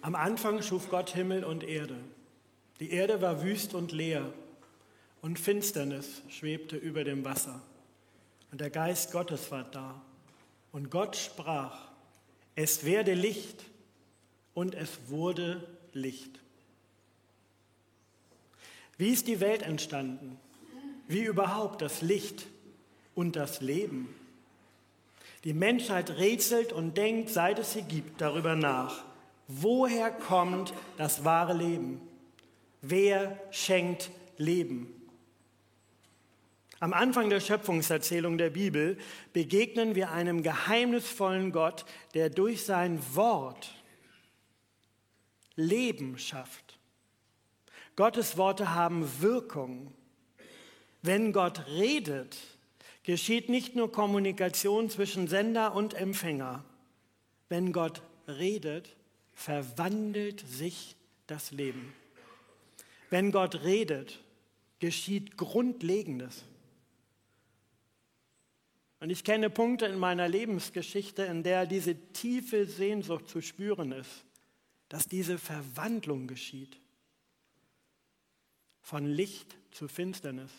Am Anfang schuf Gott Himmel und Erde. Die Erde war wüst und leer und Finsternis schwebte über dem Wasser. Und der Geist Gottes war da. Und Gott sprach, es werde Licht und es wurde Licht. Wie ist die Welt entstanden? Wie überhaupt das Licht und das Leben? Die Menschheit rätselt und denkt, seit es sie gibt, darüber nach. Woher kommt das wahre Leben? Wer schenkt Leben? Am Anfang der Schöpfungserzählung der Bibel begegnen wir einem geheimnisvollen Gott, der durch sein Wort Leben schafft. Gottes Worte haben Wirkung. Wenn Gott redet, geschieht nicht nur Kommunikation zwischen Sender und Empfänger. Wenn Gott redet, verwandelt sich das Leben. Wenn Gott redet, geschieht Grundlegendes. Und ich kenne Punkte in meiner Lebensgeschichte, in der diese tiefe Sehnsucht zu spüren ist, dass diese Verwandlung geschieht. Von Licht zu Finsternis.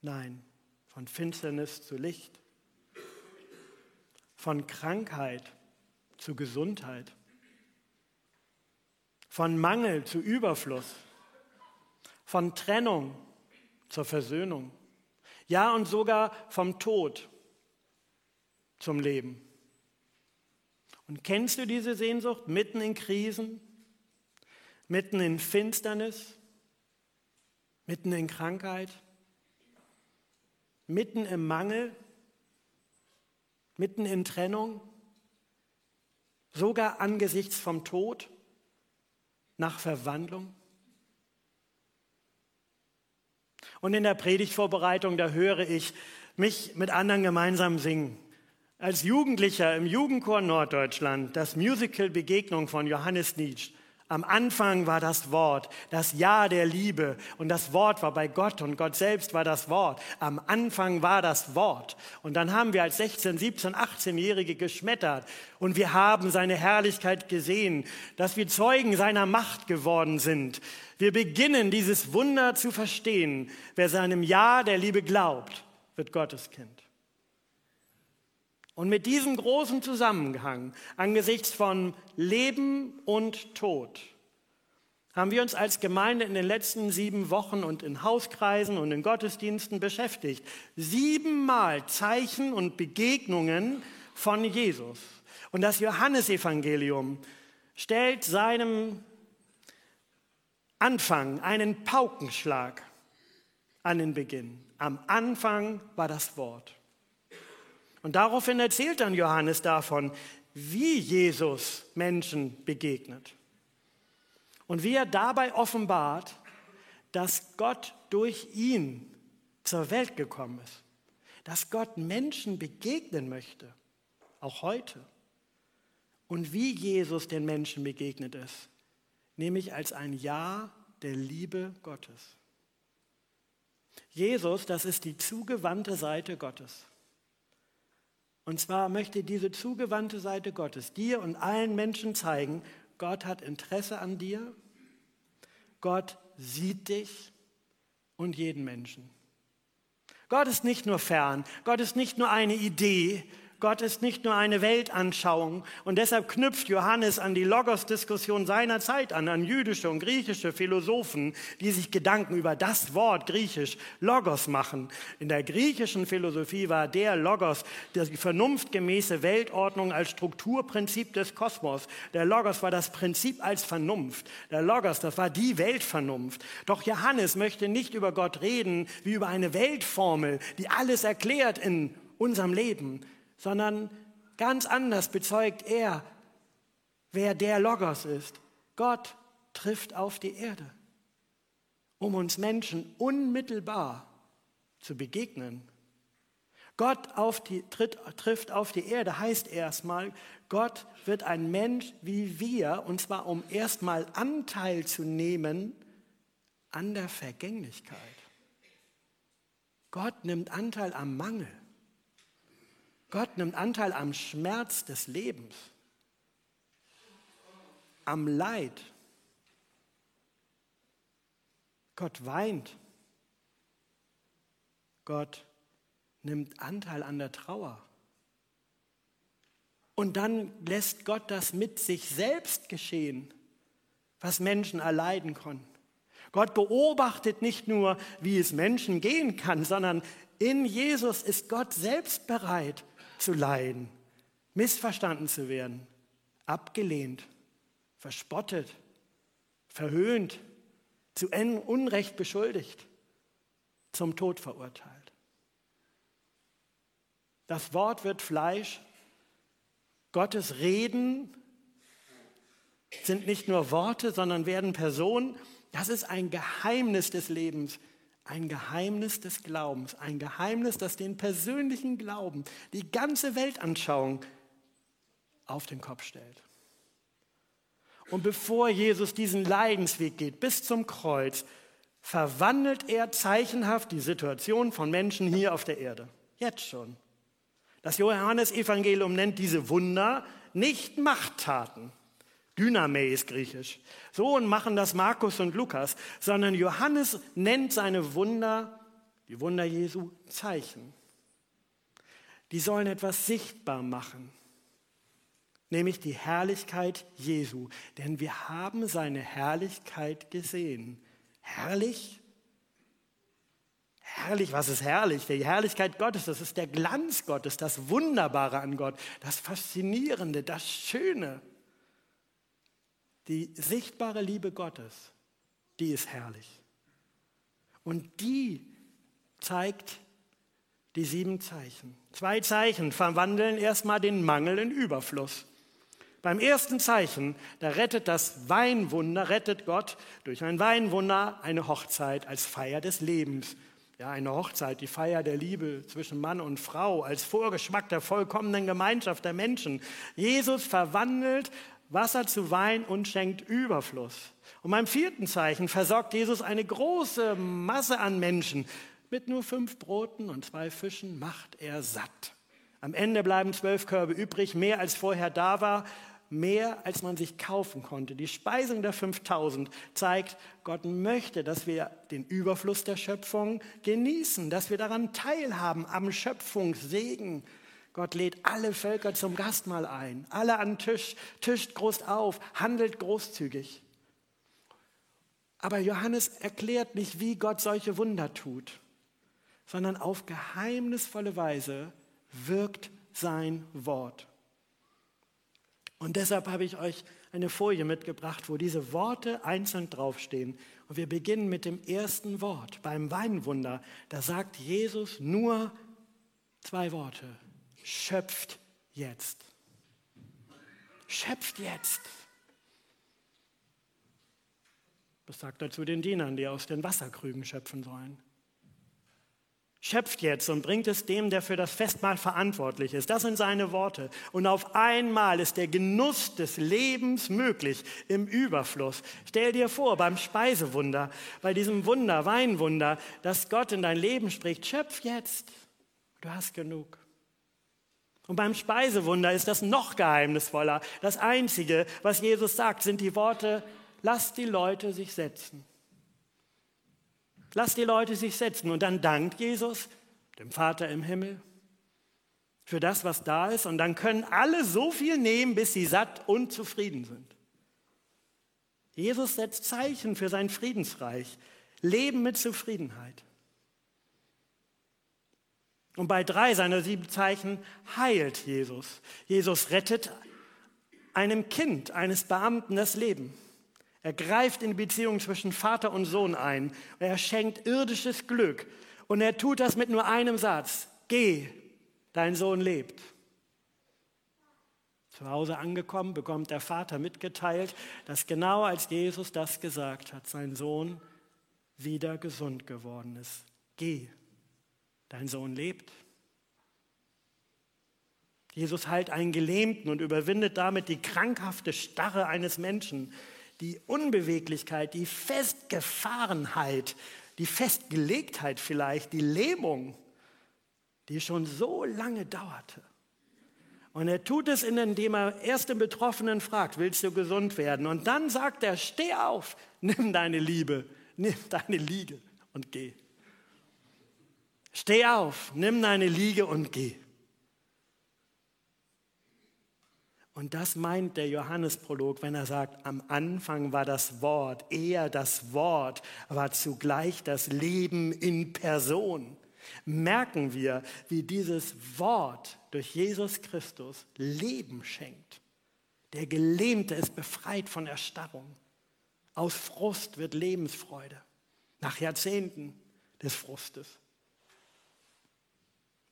Nein, von Finsternis zu Licht. Von Krankheit zu Gesundheit von Mangel zu Überfluss, von Trennung zur Versöhnung, ja und sogar vom Tod zum Leben. Und kennst du diese Sehnsucht? Mitten in Krisen, mitten in Finsternis, mitten in Krankheit, mitten im Mangel, mitten in Trennung, sogar angesichts vom Tod? Nach Verwandlung? Und in der Predigtvorbereitung, da höre ich mich mit anderen gemeinsam singen. Als Jugendlicher im Jugendchor Norddeutschland das Musical Begegnung von Johannes Nietzsche am Anfang war das Wort, das Ja der Liebe und das Wort war bei Gott und Gott selbst war das Wort. Am Anfang war das Wort. Und dann haben wir als 16, 17, 18-Jährige geschmettert und wir haben seine Herrlichkeit gesehen, dass wir Zeugen seiner Macht geworden sind. Wir beginnen dieses Wunder zu verstehen. Wer seinem Ja der Liebe glaubt, wird Gottes Kind. Und mit diesem großen Zusammenhang angesichts von Leben und Tod haben wir uns als Gemeinde in den letzten sieben Wochen und in Hauskreisen und in Gottesdiensten beschäftigt. Siebenmal Zeichen und Begegnungen von Jesus. Und das Johannesevangelium stellt seinem Anfang einen Paukenschlag an den Beginn. Am Anfang war das Wort. Und daraufhin erzählt dann Johannes davon, wie Jesus Menschen begegnet. Und wie er dabei offenbart, dass Gott durch ihn zur Welt gekommen ist. Dass Gott Menschen begegnen möchte, auch heute. Und wie Jesus den Menschen begegnet ist, nämlich als ein Ja der Liebe Gottes. Jesus, das ist die zugewandte Seite Gottes. Und zwar möchte diese zugewandte Seite Gottes dir und allen Menschen zeigen, Gott hat Interesse an dir, Gott sieht dich und jeden Menschen. Gott ist nicht nur fern, Gott ist nicht nur eine Idee, Gott ist nicht nur eine Weltanschauung und deshalb knüpft Johannes an die Logos-Diskussion seiner Zeit an, an jüdische und griechische Philosophen, die sich Gedanken über das Wort griechisch Logos machen. In der griechischen Philosophie war der Logos die vernunftgemäße Weltordnung als Strukturprinzip des Kosmos. Der Logos war das Prinzip als Vernunft. Der Logos, das war die Weltvernunft. Doch Johannes möchte nicht über Gott reden wie über eine Weltformel, die alles erklärt in unserem Leben, sondern ganz anders bezeugt er, wer der Logos ist. Gott trifft auf die Erde, um uns Menschen unmittelbar zu begegnen. Gott auf die, tritt, trifft auf die Erde heißt erstmal, Gott wird ein Mensch wie wir, und zwar um erstmal Anteil zu nehmen an der Vergänglichkeit. Gott nimmt Anteil am Mangel. Gott nimmt Anteil am Schmerz des Lebens. am Leid. Gott weint. Gott nimmt Anteil an der Trauer. Und dann lässt Gott das mit sich selbst geschehen, was Menschen erleiden konnten. Gott beobachtet nicht nur, wie es Menschen gehen kann, sondern in Jesus ist Gott selbst bereit zu leiden, missverstanden zu werden, abgelehnt, verspottet, verhöhnt, zu Unrecht beschuldigt, zum Tod verurteilt. Das Wort wird Fleisch. Gottes Reden sind nicht nur Worte, sondern werden Personen. Das ist ein Geheimnis des Lebens, ein Geheimnis des Glaubens, ein Geheimnis, das den persönlichen Glauben, die ganze Weltanschauung auf den Kopf stellt. Und bevor Jesus diesen Leidensweg geht bis zum Kreuz, verwandelt er zeichenhaft die Situation von Menschen hier auf der Erde. Jetzt schon. Das Johannesevangelium nennt diese Wunder nicht Machttaten. Dyname ist griechisch. So machen das Markus und Lukas, sondern Johannes nennt seine Wunder, die Wunder Jesu, Zeichen. Die sollen etwas sichtbar machen, nämlich die Herrlichkeit Jesu. Denn wir haben seine Herrlichkeit gesehen. Herrlich? Herrlich, was ist herrlich? Die Herrlichkeit Gottes, das ist der Glanz Gottes, das Wunderbare an Gott, das Faszinierende, das Schöne. Die sichtbare Liebe Gottes, die ist herrlich. Und die zeigt die sieben Zeichen. Zwei Zeichen verwandeln erstmal den Mangel in Überfluss. Beim ersten Zeichen, da rettet das Weinwunder, rettet Gott durch ein Weinwunder eine Hochzeit als Feier des Lebens. Ja, eine Hochzeit, die Feier der Liebe zwischen Mann und Frau als Vorgeschmack der vollkommenen Gemeinschaft der Menschen. Jesus verwandelt Wasser zu Wein und schenkt Überfluss. Und beim vierten Zeichen versorgt Jesus eine große Masse an Menschen. Mit nur fünf Broten und zwei Fischen macht er satt. Am Ende bleiben zwölf Körbe übrig, mehr als vorher da war, mehr als man sich kaufen konnte. Die Speisung der 5000 zeigt, Gott möchte, dass wir den Überfluss der Schöpfung genießen, dass wir daran teilhaben am Schöpfungssegen. Gott lädt alle Völker zum Gastmahl ein, alle an Tisch, tischt groß auf, handelt großzügig. Aber Johannes erklärt nicht, wie Gott solche Wunder tut, sondern auf geheimnisvolle Weise wirkt sein Wort. Und deshalb habe ich euch eine Folie mitgebracht, wo diese Worte einzeln draufstehen. Und wir beginnen mit dem ersten Wort. Beim Weinwunder, da sagt Jesus nur zwei Worte schöpft jetzt. Schöpft jetzt. Das sagt er zu den Dienern, die aus den Wasserkrügen schöpfen sollen. Schöpft jetzt und bringt es dem, der für das Festmahl verantwortlich ist. Das sind seine Worte. Und auf einmal ist der Genuss des Lebens möglich im Überfluss. Stell dir vor, beim Speisewunder, bei diesem Wunder, Weinwunder, dass Gott in dein Leben spricht, schöpf jetzt. Du hast genug. Und beim Speisewunder ist das noch geheimnisvoller. Das Einzige, was Jesus sagt, sind die Worte, lasst die Leute sich setzen. Lasst die Leute sich setzen. Und dann dankt Jesus dem Vater im Himmel für das, was da ist. Und dann können alle so viel nehmen, bis sie satt und zufrieden sind. Jesus setzt Zeichen für sein Friedensreich. Leben mit Zufriedenheit. Und bei drei seiner sieben Zeichen heilt Jesus. Jesus rettet einem Kind, eines Beamten das Leben. Er greift in die Beziehung zwischen Vater und Sohn ein. Er schenkt irdisches Glück. Und er tut das mit nur einem Satz. Geh, dein Sohn lebt. Zu Hause angekommen, bekommt der Vater mitgeteilt, dass genau als Jesus das gesagt hat, sein Sohn wieder gesund geworden ist. Geh, dein Sohn lebt. Jesus heilt einen Gelähmten und überwindet damit die krankhafte Starre eines Menschen, die Unbeweglichkeit, die Festgefahrenheit, die Festgelegtheit vielleicht, die Lähmung, die schon so lange dauerte. Und er tut es, indem er erst den Betroffenen fragt, willst du gesund werden? Und dann sagt er, steh auf, nimm deine Liebe, nimm deine Liege und geh. Steh auf, nimm deine Liege und geh. Und das meint der Johannesprolog, wenn er sagt, am Anfang war das Wort, er das Wort, war zugleich das Leben in Person. Merken wir, wie dieses Wort durch Jesus Christus Leben schenkt. Der Gelähmte ist befreit von Erstarrung. Aus Frust wird Lebensfreude. Nach Jahrzehnten des Frustes.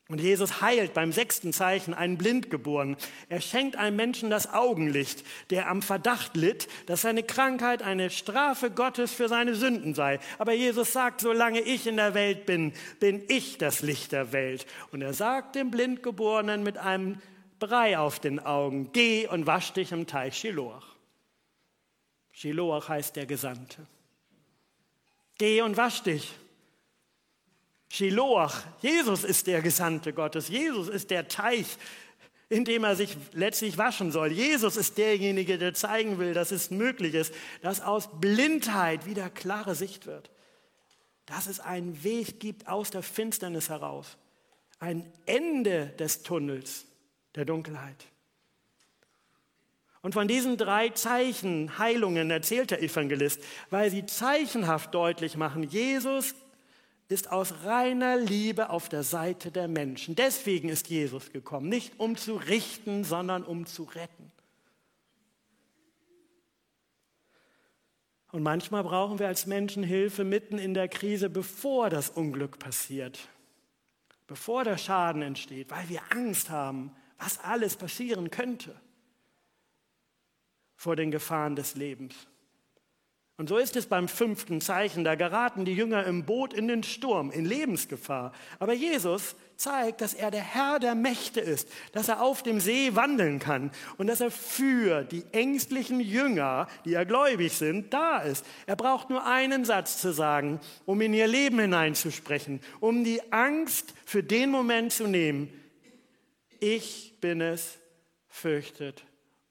Und Jesus heilt beim sechsten Zeichen einen Blindgeborenen. Er schenkt einem Menschen das Augenlicht, der am Verdacht litt, dass seine Krankheit eine Strafe Gottes für seine Sünden sei. Aber Jesus sagt, solange ich in der Welt bin, bin ich das Licht der Welt. Und er sagt dem Blindgeborenen mit einem Brei auf den Augen, geh und wasch dich im Teich Shiloach. Shiloach heißt der Gesandte. Geh und wasch dich. Shiloach, Jesus ist der Gesandte Gottes. Jesus ist der Teich, in dem er sich letztlich waschen soll. Jesus ist derjenige, der zeigen will, dass es möglich ist, dass aus Blindheit wieder klare Sicht wird. Dass es einen Weg gibt aus der Finsternis heraus. Ein Ende des Tunnels der Dunkelheit. Und von diesen drei Zeichen, Heilungen erzählt der Evangelist, weil sie zeichenhaft deutlich machen, Jesus ist aus reiner Liebe auf der Seite der Menschen. Deswegen ist Jesus gekommen, nicht um zu richten, sondern um zu retten. Und manchmal brauchen wir als Menschen Hilfe mitten in der Krise, bevor das Unglück passiert, bevor der Schaden entsteht, weil wir Angst haben, was alles passieren könnte vor den Gefahren des Lebens. Und so ist es beim fünften Zeichen. Da geraten die Jünger im Boot in den Sturm, in Lebensgefahr. Aber Jesus zeigt, dass er der Herr der Mächte ist, dass er auf dem See wandeln kann und dass er für die ängstlichen Jünger, die ja gläubig sind, da ist. Er braucht nur einen Satz zu sagen, um in ihr Leben hineinzusprechen, um die Angst für den Moment zu nehmen. Ich bin es, fürchtet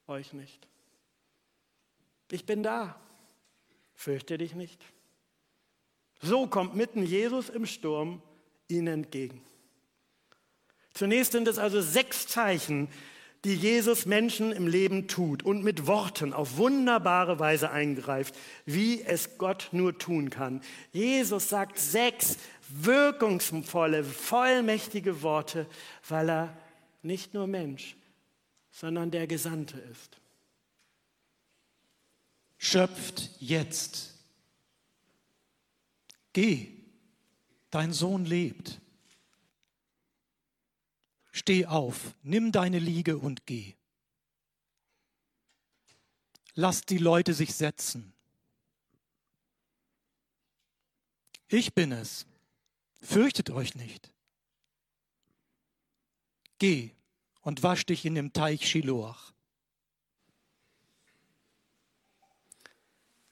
euch nicht. Ich bin da. Fürchte dich nicht. So kommt mitten Jesus im Sturm ihnen entgegen. Zunächst sind es also sechs Zeichen, die Jesus Menschen im Leben tut und mit Worten auf wunderbare Weise eingreift, wie es Gott nur tun kann. Jesus sagt sechs wirkungsvolle, vollmächtige Worte, weil er nicht nur Mensch, sondern der Gesandte ist schöpft jetzt. Geh, dein Sohn lebt. Steh auf, nimm deine Liege und geh. Lasst die Leute sich setzen. Ich bin es. Fürchtet euch nicht. Geh und wasch dich in dem Teich Shiloach.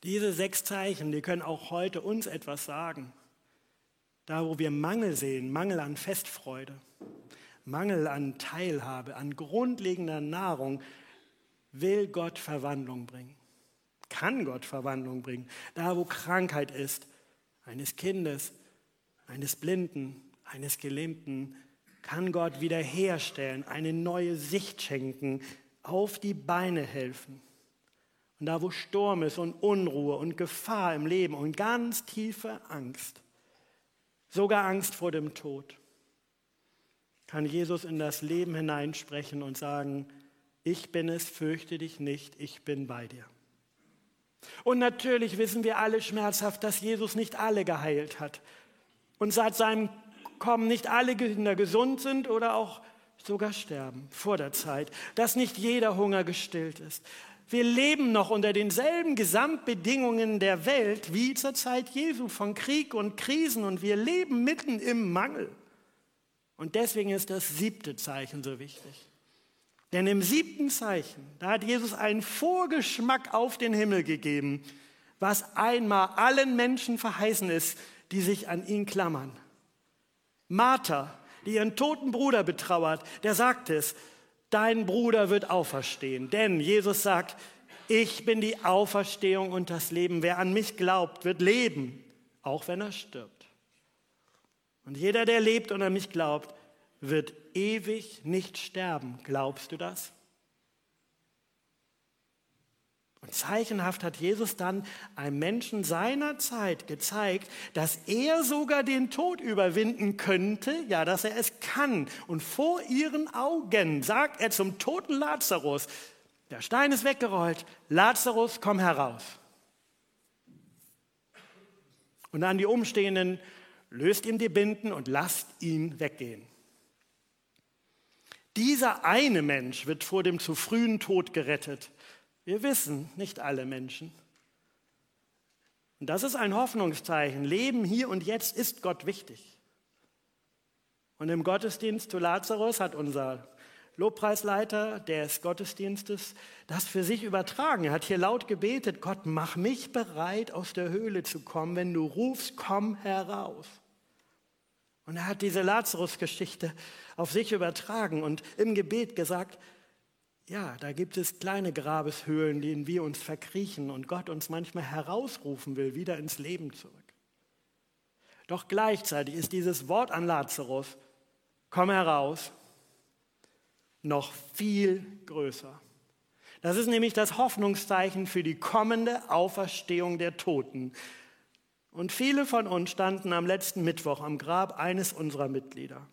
Diese sechs Zeichen, die können auch heute uns etwas sagen. Da, wo wir Mangel sehen, Mangel an Festfreude, Mangel an Teilhabe, an grundlegender Nahrung, will Gott Verwandlung bringen. Kann Gott Verwandlung bringen. Da, wo Krankheit ist, eines Kindes, eines Blinden, eines Gelähmten, kann Gott wiederherstellen, eine neue Sicht schenken, auf die Beine helfen. Und da, wo Sturm ist und Unruhe und Gefahr im Leben und ganz tiefe Angst, sogar Angst vor dem Tod, kann Jesus in das Leben hineinsprechen und sagen, ich bin es, fürchte dich nicht, ich bin bei dir. Und natürlich wissen wir alle schmerzhaft, dass Jesus nicht alle geheilt hat und seit seinem Kommen nicht alle Kinder gesund sind oder auch sogar sterben vor der Zeit, dass nicht jeder Hunger gestillt ist, wir leben noch unter denselben Gesamtbedingungen der Welt wie zur Zeit Jesu von Krieg und Krisen und wir leben mitten im Mangel. Und deswegen ist das siebte Zeichen so wichtig. Denn im siebten Zeichen, da hat Jesus einen Vorgeschmack auf den Himmel gegeben, was einmal allen Menschen verheißen ist, die sich an ihn klammern. Martha, die ihren toten Bruder betrauert, der sagt es, dein Bruder wird auferstehen. Denn Jesus sagt, ich bin die Auferstehung und das Leben. Wer an mich glaubt, wird leben, auch wenn er stirbt. Und jeder, der lebt und an mich glaubt, wird ewig nicht sterben. Glaubst du das? Und zeichenhaft hat Jesus dann einem Menschen seiner Zeit gezeigt, dass er sogar den Tod überwinden könnte, ja, dass er es kann. Und vor ihren Augen sagt er zum toten Lazarus, der Stein ist weggerollt, Lazarus, komm heraus. Und an die Umstehenden, löst ihm die Binden und lasst ihn weggehen. Dieser eine Mensch wird vor dem zu frühen Tod gerettet. Wir wissen, nicht alle Menschen. Und das ist ein Hoffnungszeichen. Leben hier und jetzt ist Gott wichtig. Und im Gottesdienst zu Lazarus hat unser Lobpreisleiter des Gottesdienstes das für sich übertragen. Er hat hier laut gebetet, Gott, mach mich bereit, aus der Höhle zu kommen. Wenn du rufst, komm heraus. Und er hat diese Lazarus-Geschichte auf sich übertragen und im Gebet gesagt, ja, da gibt es kleine Grabeshöhlen, denen wir uns verkriechen und Gott uns manchmal herausrufen will, wieder ins Leben zurück. Doch gleichzeitig ist dieses Wort an Lazarus, komm heraus, noch viel größer. Das ist nämlich das Hoffnungszeichen für die kommende Auferstehung der Toten. Und viele von uns standen am letzten Mittwoch am Grab eines unserer Mitglieder.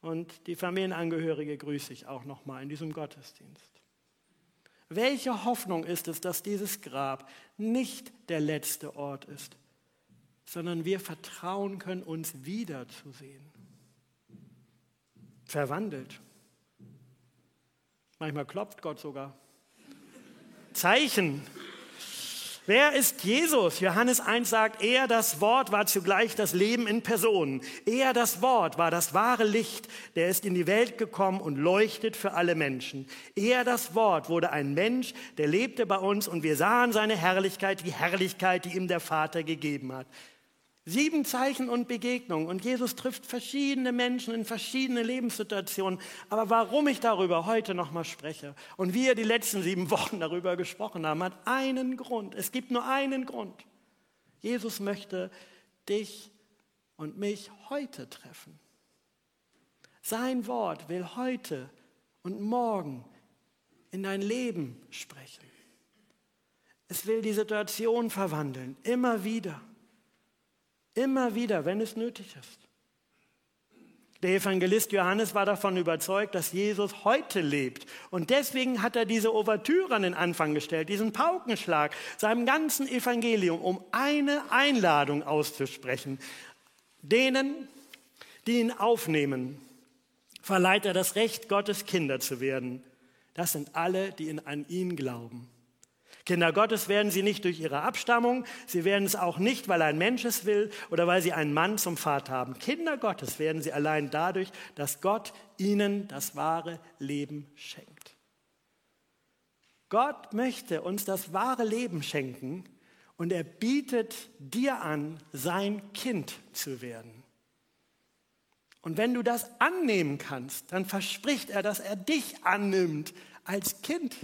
Und die Familienangehörige grüße ich auch nochmal in diesem Gottesdienst. Welche Hoffnung ist es, dass dieses Grab nicht der letzte Ort ist, sondern wir vertrauen können, uns wiederzusehen. Verwandelt. Manchmal klopft Gott sogar. Zeichen Wer ist Jesus? Johannes 1 sagt, er das Wort war zugleich das Leben in Person. Er das Wort war das wahre Licht, der ist in die Welt gekommen und leuchtet für alle Menschen. Er das Wort wurde ein Mensch, der lebte bei uns und wir sahen seine Herrlichkeit, die Herrlichkeit, die ihm der Vater gegeben hat. Sieben Zeichen und Begegnungen. Und Jesus trifft verschiedene Menschen in verschiedene Lebenssituationen. Aber warum ich darüber heute nochmal spreche und wir die letzten sieben Wochen darüber gesprochen haben, hat einen Grund. Es gibt nur einen Grund. Jesus möchte dich und mich heute treffen. Sein Wort will heute und morgen in dein Leben sprechen. Es will die Situation verwandeln, immer wieder. Immer wieder, wenn es nötig ist. Der Evangelist Johannes war davon überzeugt, dass Jesus heute lebt. Und deswegen hat er diese Ouvertüre an den Anfang gestellt, diesen Paukenschlag seinem ganzen Evangelium, um eine Einladung auszusprechen. Denen, die ihn aufnehmen, verleiht er das Recht, Gottes Kinder zu werden. Das sind alle, die an ihn glauben. Kinder Gottes werden sie nicht durch ihre Abstammung, sie werden es auch nicht, weil ein Mensch es will oder weil sie einen Mann zum Vater haben. Kinder Gottes werden sie allein dadurch, dass Gott ihnen das wahre Leben schenkt. Gott möchte uns das wahre Leben schenken und er bietet dir an, sein Kind zu werden. Und wenn du das annehmen kannst, dann verspricht er, dass er dich annimmt als Kind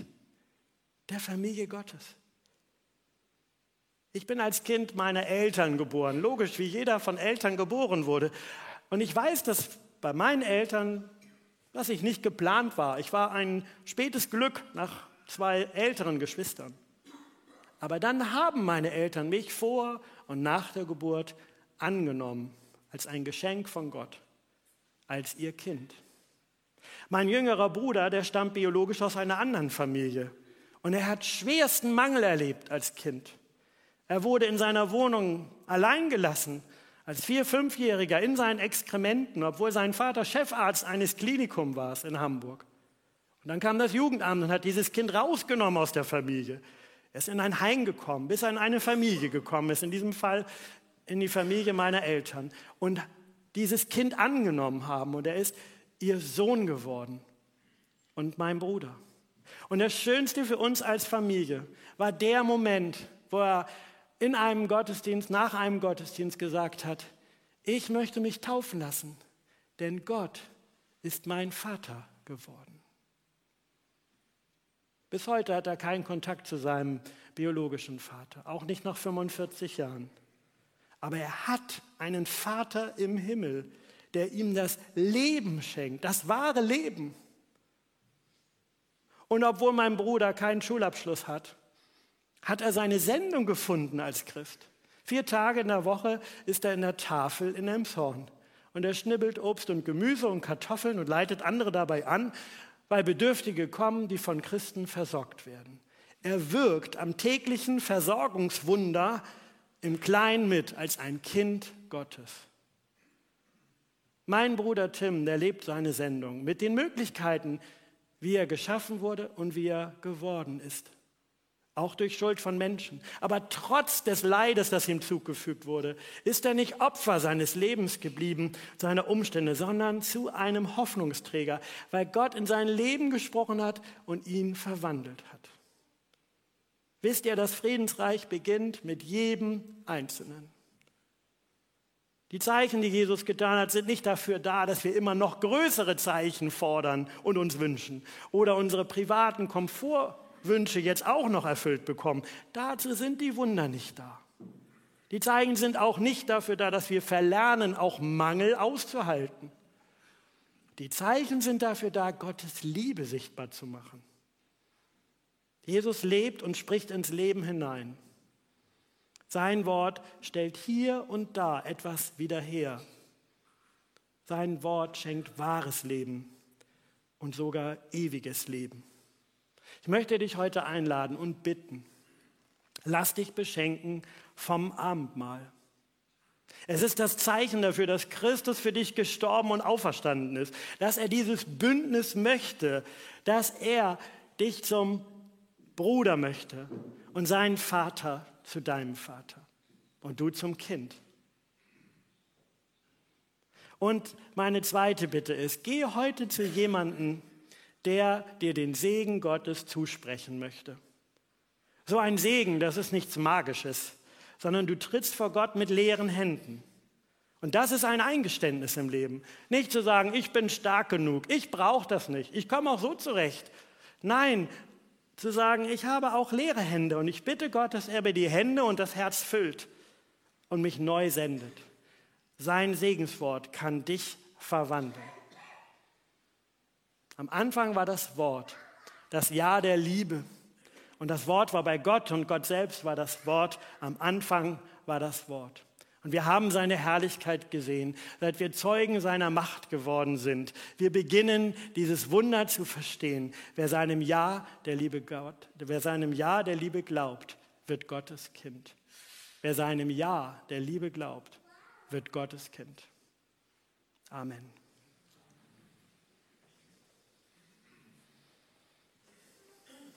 der Familie Gottes. Ich bin als Kind meiner Eltern geboren, logisch, wie jeder von Eltern geboren wurde. Und ich weiß, dass bei meinen Eltern, dass ich nicht geplant war. Ich war ein spätes Glück nach zwei älteren Geschwistern. Aber dann haben meine Eltern mich vor und nach der Geburt angenommen als ein Geschenk von Gott, als ihr Kind. Mein jüngerer Bruder, der stammt biologisch aus einer anderen Familie. Und er hat schwersten Mangel erlebt als Kind. Er wurde in seiner Wohnung allein gelassen, als Vier-, Fünfjähriger in seinen Exkrementen, obwohl sein Vater Chefarzt eines Klinikums war in Hamburg. Und dann kam das Jugendamt und hat dieses Kind rausgenommen aus der Familie. Er ist in ein Heim gekommen, bis er in eine Familie gekommen ist, in diesem Fall in die Familie meiner Eltern. Und dieses Kind angenommen haben und er ist ihr Sohn geworden und mein Bruder. Und das Schönste für uns als Familie war der Moment, wo er in einem Gottesdienst, nach einem Gottesdienst gesagt hat, ich möchte mich taufen lassen, denn Gott ist mein Vater geworden. Bis heute hat er keinen Kontakt zu seinem biologischen Vater, auch nicht nach 45 Jahren. Aber er hat einen Vater im Himmel, der ihm das Leben schenkt, das wahre Leben. Und obwohl mein Bruder keinen Schulabschluss hat, hat er seine Sendung gefunden als Christ. Vier Tage in der Woche ist er in der Tafel in Emshorn. Und er schnibbelt Obst und Gemüse und Kartoffeln und leitet andere dabei an, weil Bedürftige kommen, die von Christen versorgt werden. Er wirkt am täglichen Versorgungswunder im Kleinen mit als ein Kind Gottes. Mein Bruder Tim, der lebt seine Sendung mit den Möglichkeiten, wie er geschaffen wurde und wie er geworden ist auch durch Schuld von Menschen. Aber trotz des Leides, das ihm zugefügt wurde, ist er nicht Opfer seines Lebens geblieben, seiner Umstände, sondern zu einem Hoffnungsträger, weil Gott in sein Leben gesprochen hat und ihn verwandelt hat. Wisst ihr, das Friedensreich beginnt mit jedem Einzelnen. Die Zeichen, die Jesus getan hat, sind nicht dafür da, dass wir immer noch größere Zeichen fordern und uns wünschen oder unsere privaten Komfort Wünsche jetzt auch noch erfüllt bekommen. Dazu sind die Wunder nicht da. Die Zeichen sind auch nicht dafür da, dass wir verlernen, auch Mangel auszuhalten. Die Zeichen sind dafür da, Gottes Liebe sichtbar zu machen. Jesus lebt und spricht ins Leben hinein. Sein Wort stellt hier und da etwas wieder her. Sein Wort schenkt wahres Leben und sogar ewiges Leben. Ich möchte dich heute einladen und bitten, lass dich beschenken vom Abendmahl. Es ist das Zeichen dafür, dass Christus für dich gestorben und auferstanden ist, dass er dieses Bündnis möchte, dass er dich zum Bruder möchte und seinen Vater zu deinem Vater und du zum Kind. Und meine zweite Bitte ist, geh heute zu jemandem, der dir den Segen Gottes zusprechen möchte. So ein Segen, das ist nichts Magisches, sondern du trittst vor Gott mit leeren Händen. Und das ist ein Eingeständnis im Leben. Nicht zu sagen, ich bin stark genug, ich brauche das nicht, ich komme auch so zurecht. Nein, zu sagen, ich habe auch leere Hände und ich bitte Gott, dass er mir die Hände und das Herz füllt und mich neu sendet. Sein Segenswort kann dich verwandeln. Am Anfang war das Wort, das Ja der Liebe. Und das Wort war bei Gott und Gott selbst war das Wort. Am Anfang war das Wort. Und wir haben seine Herrlichkeit gesehen, seit wir Zeugen seiner Macht geworden sind. Wir beginnen dieses Wunder zu verstehen. Wer seinem Ja der Liebe Gott, wer seinem Ja der Liebe glaubt, wird Gottes Kind. Wer seinem Ja der Liebe glaubt, wird Gottes Kind. Amen.